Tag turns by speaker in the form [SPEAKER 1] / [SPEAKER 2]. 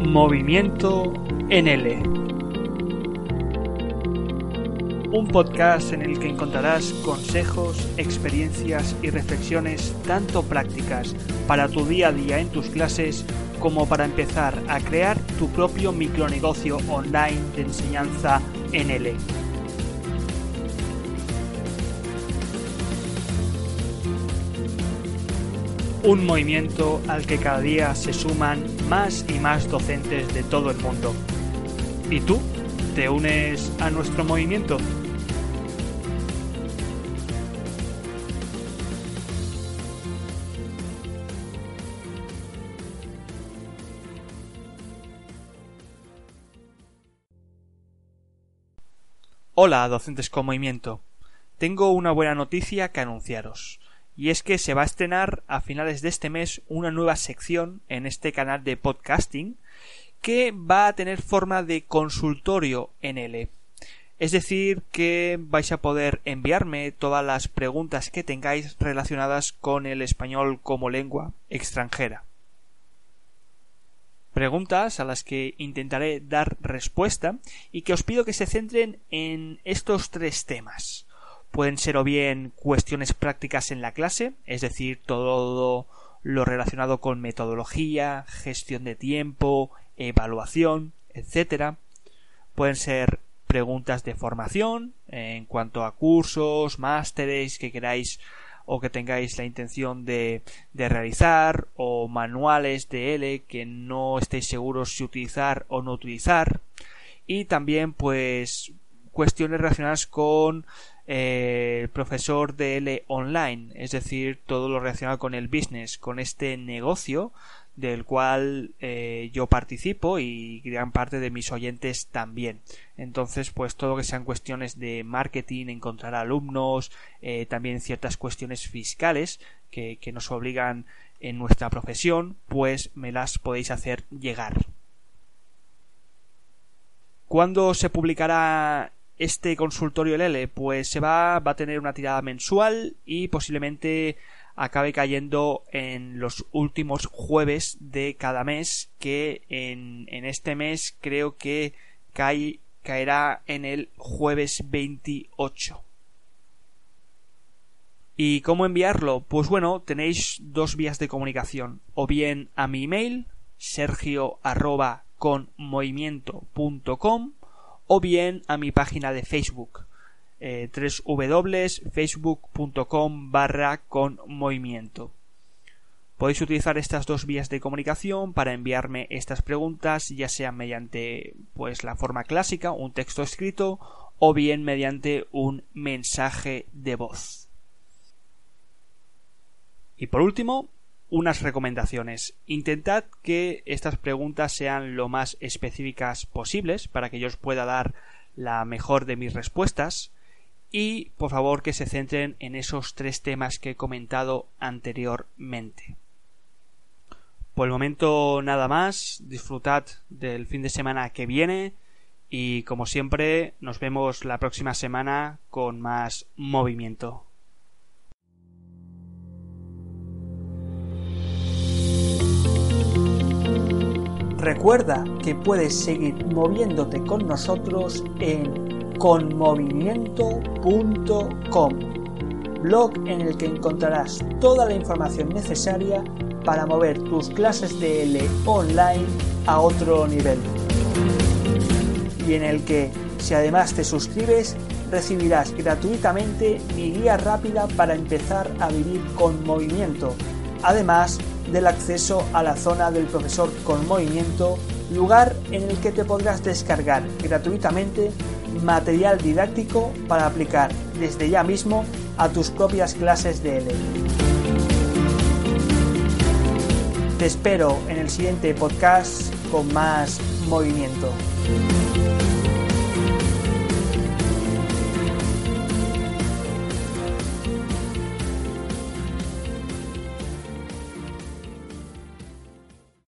[SPEAKER 1] Movimiento NL. Un podcast en el que encontrarás consejos, experiencias y reflexiones tanto prácticas para tu día a día en tus clases como para empezar a crear tu propio micronegocio online de enseñanza NL. Un movimiento al que cada día se suman más y más docentes de todo el mundo. ¿Y tú? ¿Te unes a nuestro movimiento? Hola, docentes con movimiento. Tengo una buena noticia que anunciaros y es que se va a estrenar a finales de este mes una nueva sección en este canal de podcasting que va a tener forma de consultorio NL. Es decir, que vais a poder enviarme todas las preguntas que tengáis relacionadas con el español como lengua extranjera. Preguntas a las que intentaré dar respuesta y que os pido que se centren en estos tres temas pueden ser o bien cuestiones prácticas en la clase, es decir, todo lo relacionado con metodología, gestión de tiempo, evaluación, etc. Pueden ser preguntas de formación en cuanto a cursos, másteres que queráis o que tengáis la intención de, realizar o manuales de L que no estéis seguros si utilizar o no utilizar y también pues cuestiones relacionadas con el profesor de L online, es decir, todo lo relacionado con el business, con este negocio del cual eh, yo participo y gran parte de mis oyentes también. Entonces, pues todo lo que sean cuestiones de marketing, encontrar alumnos, eh, también ciertas cuestiones fiscales que, que nos obligan en nuestra profesión, pues me las podéis hacer llegar. ¿Cuándo se publicará este consultorio LL pues se va, va a tener una tirada mensual y posiblemente acabe cayendo en los últimos jueves de cada mes que en, en este mes creo que cae, caerá en el jueves 28 ¿Y cómo enviarlo? Pues bueno, tenéis dos vías de comunicación. O bien a mi email, sergio o bien a mi página de Facebook eh, www.facebook.com barra con movimiento. Podéis utilizar estas dos vías de comunicación para enviarme estas preguntas, ya sea mediante pues la forma clásica, un texto escrito, o bien mediante un mensaje de voz. Y por último, unas recomendaciones. Intentad que estas preguntas sean lo más específicas posibles para que yo os pueda dar la mejor de mis respuestas y por favor que se centren en esos tres temas que he comentado anteriormente. Por el momento nada más, disfrutad del fin de semana que viene y como siempre nos vemos la próxima semana con más movimiento. Recuerda que puedes seguir moviéndote con nosotros en conmovimiento.com, blog en el que encontrarás toda la información necesaria para mover tus clases de L online a otro nivel. Y en el que, si además te suscribes, recibirás gratuitamente mi guía rápida para empezar a vivir con movimiento. Además, del acceso a la zona del profesor con movimiento, lugar en el que te podrás descargar gratuitamente material didáctico para aplicar desde ya mismo a tus propias clases de L. Te espero en el siguiente podcast con más movimiento.